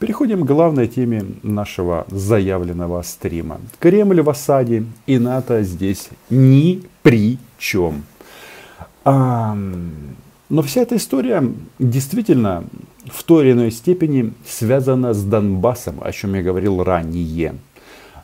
Переходим к главной теме нашего заявленного стрима. Кремль в осаде и НАТО здесь ни при чем. А, но вся эта история действительно в той или иной степени связана с Донбассом, о чем я говорил ранее.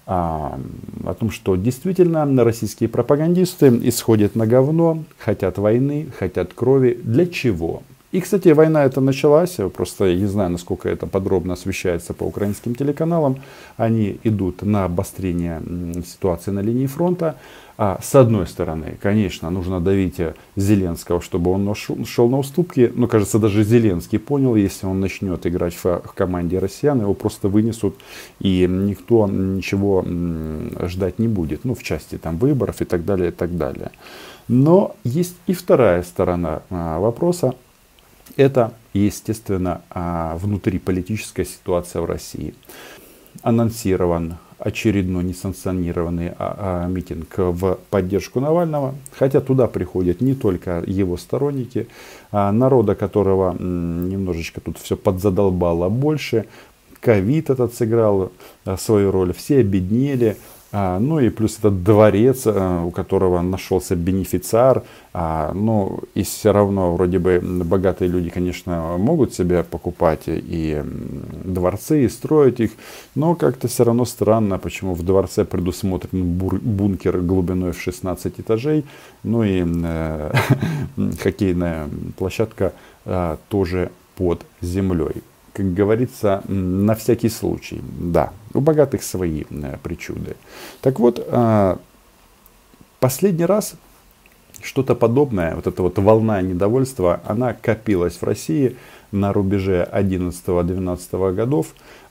А, о том, что действительно российские пропагандисты исходят на говно, хотят войны, хотят крови. Для чего? И, кстати, война это началась, просто я не знаю, насколько это подробно освещается по украинским телеканалам. Они идут на обострение ситуации на линии фронта. А с одной стороны, конечно, нужно давить Зеленского, чтобы он шел на уступки. Но, кажется, даже Зеленский понял, если он начнет играть в команде россиян, его просто вынесут, и никто ничего ждать не будет. Ну, в части там выборов и так далее, и так далее. Но есть и вторая сторона а, вопроса это, естественно, а, внутриполитическая ситуация в России. Анонсирован очередной несанкционированный а, а, митинг в поддержку Навального, хотя туда приходят не только его сторонники, народа, которого немножечко тут все подзадолбало больше, ковид этот сыграл свою роль, все обеднели, а, ну и плюс этот дворец, а, у которого нашелся бенефициар. А, ну и все равно вроде бы богатые люди, конечно, могут себе покупать и дворцы, и строить их. Но как-то все равно странно, почему в дворце предусмотрен бункер глубиной в 16 этажей. Ну и э, хоккейная площадка э, тоже под землей как говорится, на всякий случай. Да, у богатых свои э, причуды. Так вот, э, последний раз что-то подобное, вот эта вот волна недовольства, она копилась в России на рубеже 11-12 годов.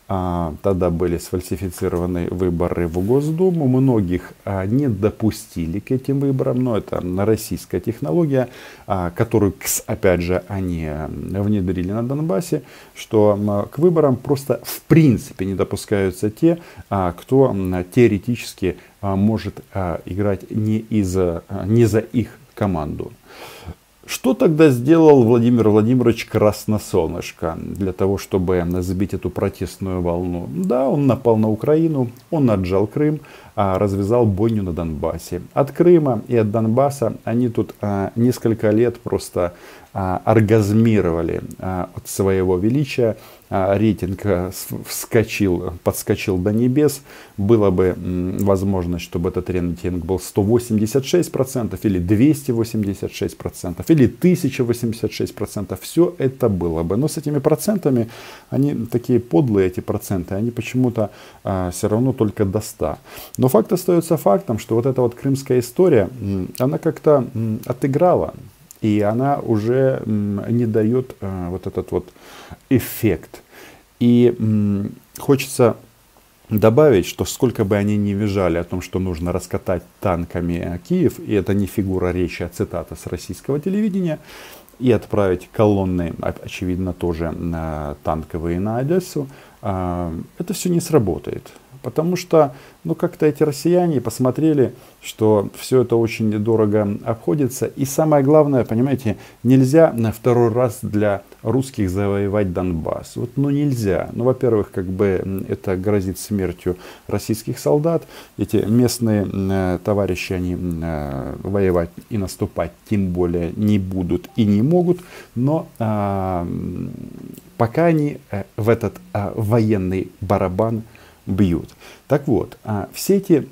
А, тогда были сфальсифицированы выборы в Госдуму. Многих а, не допустили к этим выборам. Но это российская технология, а, которую, опять же, они внедрили на Донбассе, что к выборам просто в принципе не допускаются те, кто теоретически может играть не, из, не за их команду. Что тогда сделал Владимир Владимирович Красносолнышко для того, чтобы забить эту протестную волну? Да, он напал на Украину, он отжал Крым, а, развязал бойню на Донбассе. От Крыма и от Донбасса они тут а, несколько лет просто а, оргазмировали от своего величия. Рейтинг вскочил, подскочил до небес. Было бы возможность, чтобы этот рейтинг был 186% или 286% или 1086%. Все это было бы. Но с этими процентами, они такие подлые, эти проценты, они почему-то все равно только до 100. Но факт остается фактом, что вот эта вот крымская история, она как-то отыграла. И она уже не дает э, вот этот вот эффект. И хочется добавить, что сколько бы они ни визжали о том, что нужно раскатать танками Киев, и это не фигура речи, а цитата с российского телевидения, и отправить колонны, очевидно, тоже танковые на Одессу, э, это все не сработает. Потому что, ну, как-то эти россияне посмотрели, что все это очень дорого обходится. И самое главное, понимаете, нельзя на второй раз для русских завоевать Донбасс. Вот, ну, нельзя. Ну, во-первых, как бы это грозит смертью российских солдат. Эти местные э, товарищи, они э, воевать и наступать тем более не будут и не могут. Но э, пока они э, в этот э, военный барабан бьют. Так вот, а, все эти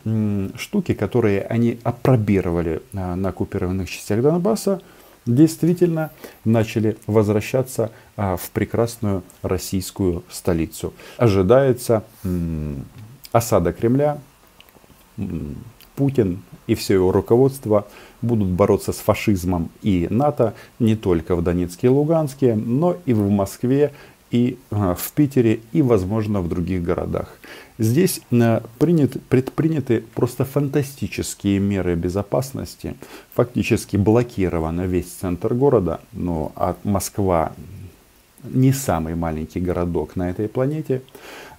штуки, которые они опробировали а, на оккупированных частях Донбасса, действительно начали возвращаться а, в прекрасную российскую столицу. Ожидается осада Кремля, Путин и все его руководство будут бороться с фашизмом и НАТО не только в Донецке и Луганске, но и в Москве, и в Питере, и, возможно, в других городах. Здесь э, принят, предприняты просто фантастические меры безопасности. Фактически блокирован весь центр города, но от Москва не самый маленький городок на этой планете.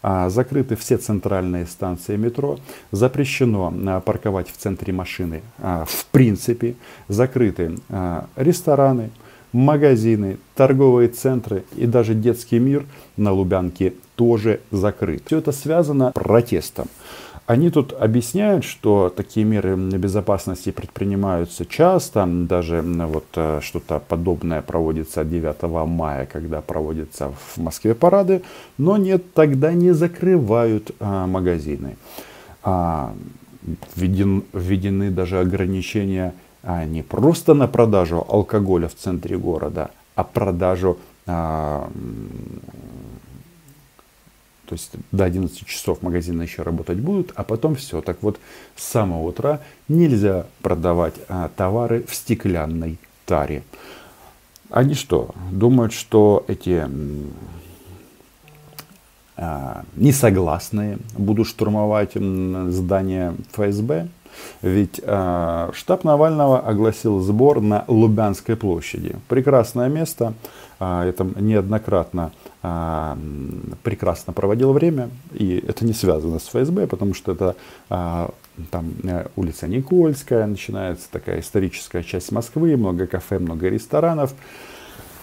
А, закрыты все центральные станции метро. Запрещено а, парковать в центре машины а, в принципе. Закрыты рестораны, магазины, торговые центры и даже детский мир на Лубянке тоже закрыт. Все это связано протестом. Они тут объясняют, что такие меры безопасности предпринимаются часто, даже вот э, что-то подобное проводится 9 мая, когда проводятся в Москве парады, но нет, тогда не закрывают а, магазины. А, введен, введены даже ограничения а, не просто на продажу алкоголя в центре города, а продажу а, то есть до 11 часов магазины еще работать будут, а потом все. Так вот, с самого утра нельзя продавать а, товары в стеклянной таре. Они что, думают, что эти а, несогласные будут штурмовать здание ФСБ? Ведь э, штаб Навального огласил сбор на Лубянской площади. Прекрасное место. Э, это неоднократно э, прекрасно проводил время. И это не связано с ФСБ, потому что это э, там э, улица Никольская, начинается такая историческая часть Москвы, много кафе, много ресторанов.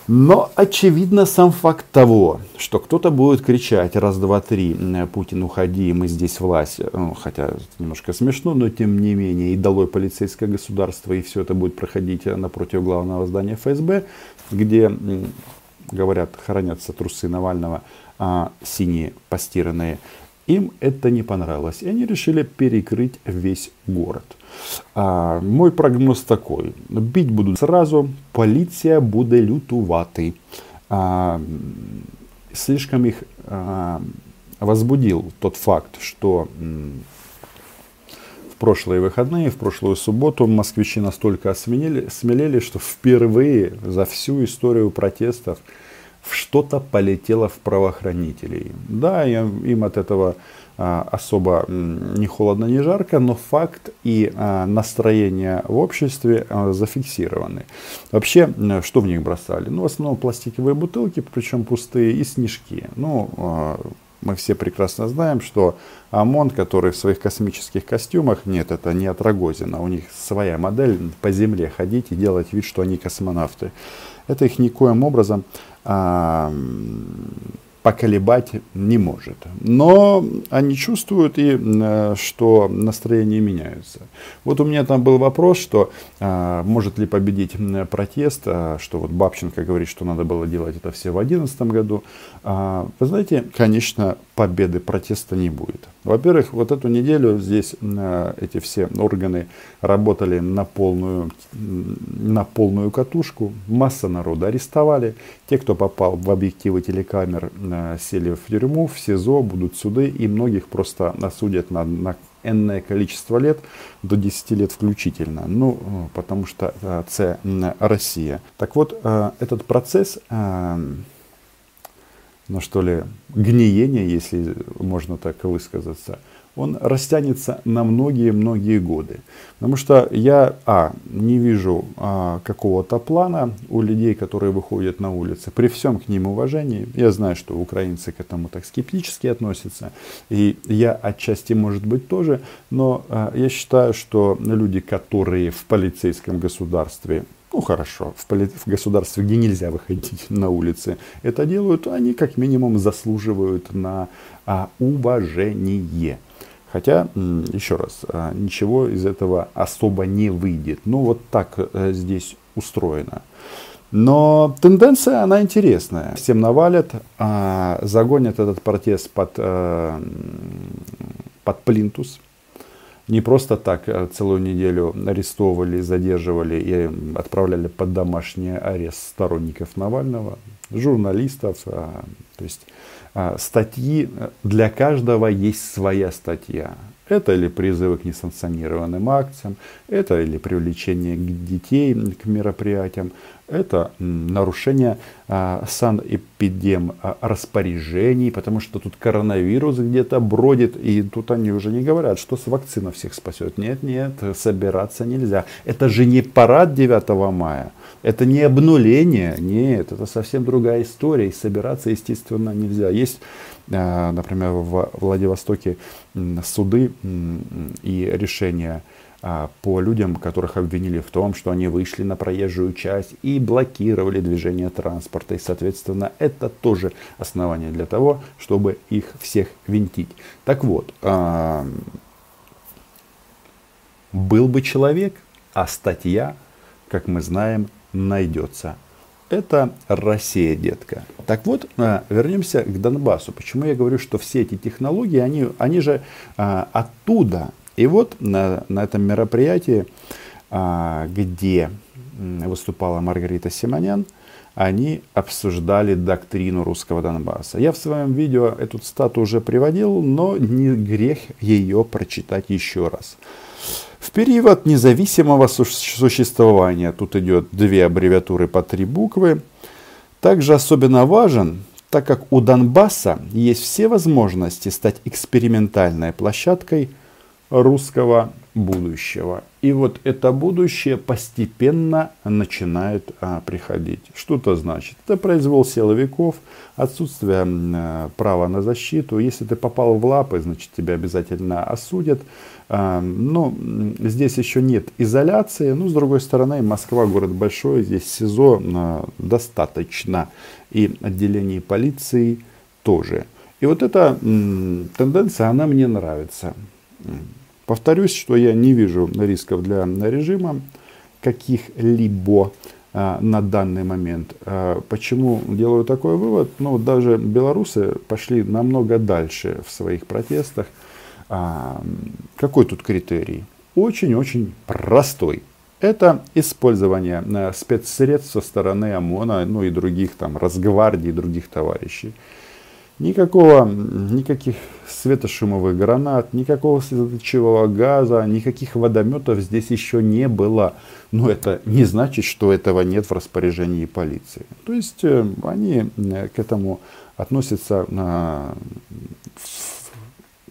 Но очевидно сам факт того, что кто-то будет кричать раз, два, три, Путин, уходи, мы здесь власть. Ну, хотя это немножко смешно, но тем не менее, и долой полицейское государство, и все это будет проходить напротив главного здания ФСБ, где, говорят, хранятся трусы Навального, а синие постиранные. Им это не понравилось, и они решили перекрыть весь город. А, мой прогноз такой. Бить будут сразу, полиция будет лютувати. А, слишком их а, возбудил тот факт, что в прошлые выходные, в прошлую субботу москвичи настолько осмелели, смелели, что впервые за всю историю протестов что-то полетело в правоохранителей. Да, им от этого а, особо не холодно, не жарко, но факт и а, настроение в обществе а, зафиксированы. Вообще, что в них бросали? Ну, в основном пластиковые бутылки, причем пустые, и снежки. Ну, мы все прекрасно знаем, что ОМОН, который в своих космических костюмах, нет, это не от Рогозина, у них своя модель по земле ходить и делать вид, что они космонавты. Это их никоим образом а, поколебать не может. Но они чувствуют и э, что настроения меняются. Вот у меня там был вопрос, что а, может ли победить протест, а, что вот Бабченко говорит, что надо было делать это все в 2011 году. Вы знаете, конечно, победы протеста не будет. Во-первых, вот эту неделю здесь эти все органы работали на полную, на полную катушку. Масса народа арестовали. Те, кто попал в объективы телекамер, сели в тюрьму, в СИЗО, будут суды. И многих просто осудят на, на энное количество лет, до 10 лет включительно. Ну, потому что это Россия. Так вот, э, этот процесс э, ну что ли, гниение, если можно так высказаться, он растянется на многие-многие годы. Потому что я, а, не вижу а, какого-то плана у людей, которые выходят на улицы, при всем к ним уважении. Я знаю, что украинцы к этому так скептически относятся, и я отчасти, может быть, тоже, но а, я считаю, что люди, которые в полицейском государстве ну хорошо, в, поли- в государстве, где нельзя выходить на улицы, это делают, они как минимум заслуживают на а, уважение. Хотя, еще раз, а, ничего из этого особо не выйдет. Ну вот так а, здесь устроено. Но тенденция, она интересная. Всем навалят, а, загонят этот протест под, а, под плинтус не просто так э, целую неделю арестовывали, задерживали и отправляли под домашний арест сторонников Навального, журналистов. А, то есть а, статьи, для каждого есть своя статья. Это или призывы к несанкционированным акциям, это или привлечение детей к мероприятиям, это нарушение а, санэпидем а, распоряжений, потому что тут коронавирус где-то бродит, и тут они уже не говорят, что с вакцина всех спасет. Нет, нет, собираться нельзя. Это же не парад 9 мая, это не обнуление, нет, это совсем другая история, и собираться, естественно, нельзя. Есть например, в Владивостоке суды и решения а, по людям, которых обвинили в том, что они вышли на проезжую часть и блокировали движение транспорта. И, соответственно, это тоже основание для того, чтобы их всех винтить. Так вот, а, был бы человек, а статья, как мы знаем, найдется. Это Россия, детка. Так вот, а, вернемся к Донбассу. Почему я говорю, что все эти технологии, они, они же оттуда, и вот на, на этом мероприятии, а, где выступала Маргарита Симонян, они обсуждали доктрину русского Донбасса. Я в своем видео эту цитату уже приводил, но не грех ее прочитать еще раз. В период независимого существования, тут идет две аббревиатуры по три буквы, также особенно важен, так как у Донбасса есть все возможности стать экспериментальной площадкой – русского будущего. И вот это будущее постепенно начинает а, приходить. Что это значит? Это произвол силовиков, отсутствие а, права на защиту. Если ты попал в лапы, значит тебя обязательно осудят. А, но здесь еще нет изоляции. Но с другой стороны, Москва город большой, здесь СИЗО а, достаточно. И отделений полиции тоже. И вот эта м, тенденция, она мне нравится. Повторюсь, что я не вижу рисков для режима каких-либо а, на данный момент. А, почему делаю такой вывод? Ну, даже белорусы пошли намного дальше в своих протестах. А, какой тут критерий? Очень-очень простой. Это использование спецсредств со стороны ОМОНа, ну и других там, Росгвардии, других товарищей. Никакого, никаких светошумовых гранат, никакого светочевого газа, никаких водометов здесь еще не было. Но это не значит, что этого нет в распоряжении полиции. То есть э, они э, к этому относятся, э,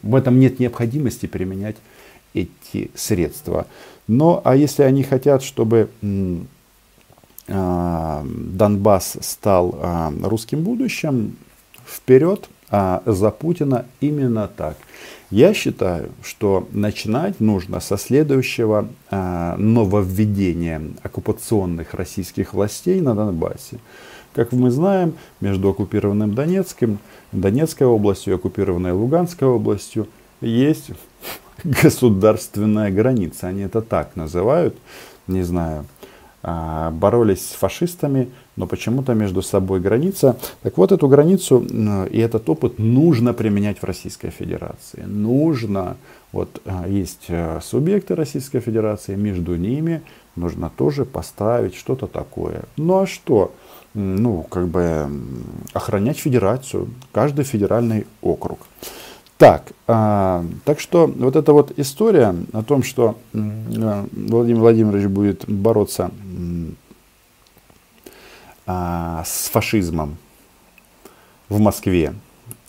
в этом нет необходимости применять эти средства. Но а если они хотят, чтобы Донбасс стал русским будущим, вперед, а за Путина именно так. Я считаю, что начинать нужно со следующего а, нововведения оккупационных российских властей на Донбассе. Как мы знаем, между оккупированным Донецким, Донецкой областью и оккупированной Луганской областью есть государственная граница. Они это так называют, не знаю. А, боролись с фашистами, но почему-то между собой граница. Так вот, эту границу и этот опыт нужно применять в Российской Федерации. Нужно. Вот а, есть э, субъекты Российской Федерации, между ними нужно тоже поставить что-то такое. Ну а что? Ну, как бы охранять федерацию, каждый федеральный округ. Так, а, так что вот эта вот история о том, что а, Владимир Владимирович будет бороться а, с фашизмом в Москве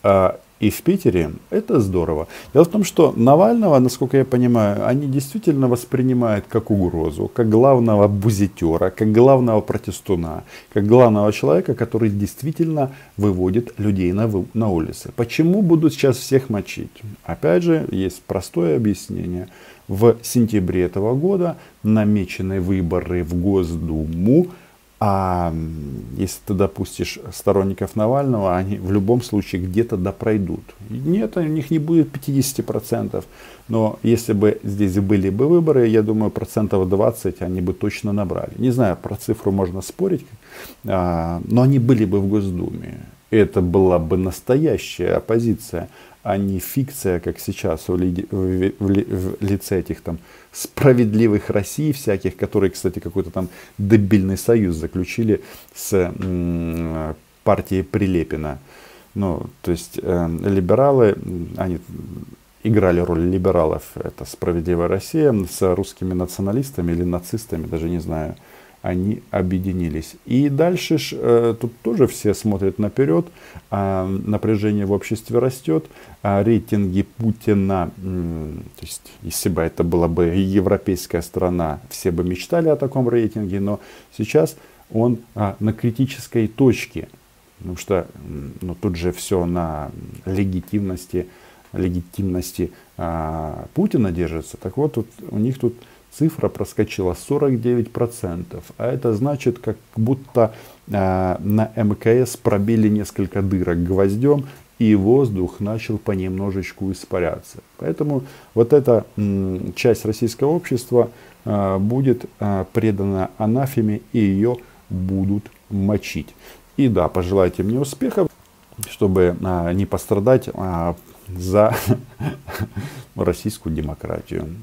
а, и в Питере, это здорово. Дело в том, что Навального, насколько я понимаю, они действительно воспринимают как угрозу, как главного бузитера, как главного протестуна, как главного человека, который действительно выводит людей на, на улицы. Почему будут сейчас всех мочить? Опять же, есть простое объяснение. В сентябре этого года намечены выборы в Госдуму, а если ты допустишь сторонников Навального, они в любом случае где-то допройдут. Нет, у них не будет 50%. Но если бы здесь были бы выборы, я думаю, процентов 20 они бы точно набрали. Не знаю, про цифру можно спорить, а, но они были бы в Госдуме. Это была бы настоящая оппозиция а не фикция, как сейчас в, ли, в, в, в лице этих там справедливых России всяких, которые, кстати, какой-то там дебильный союз заключили с м, партией Прилепина. Ну, то есть э, либералы, они играли роль либералов, это «Справедливая Россия», с русскими националистами или нацистами, даже не знаю, они объединились. И дальше э, тут тоже все смотрят наперед, а напряжение в обществе растет, а рейтинги Путина, то есть если бы это была бы европейская страна, все бы мечтали о таком рейтинге, но сейчас он а, на критической точке. Потому что ну, тут же все на легитимности, легитимности а, Путина держится. Так вот, тут, у них тут цифра проскочила 49%. А это значит, как будто а, на МКС пробили несколько дырок гвоздем, и воздух начал понемножечку испаряться. Поэтому вот эта м, часть российского общества а, будет а, предана анафеме, и ее будут мочить. И да, пожелайте мне успехов, чтобы а, не пострадать а, за российскую демократию.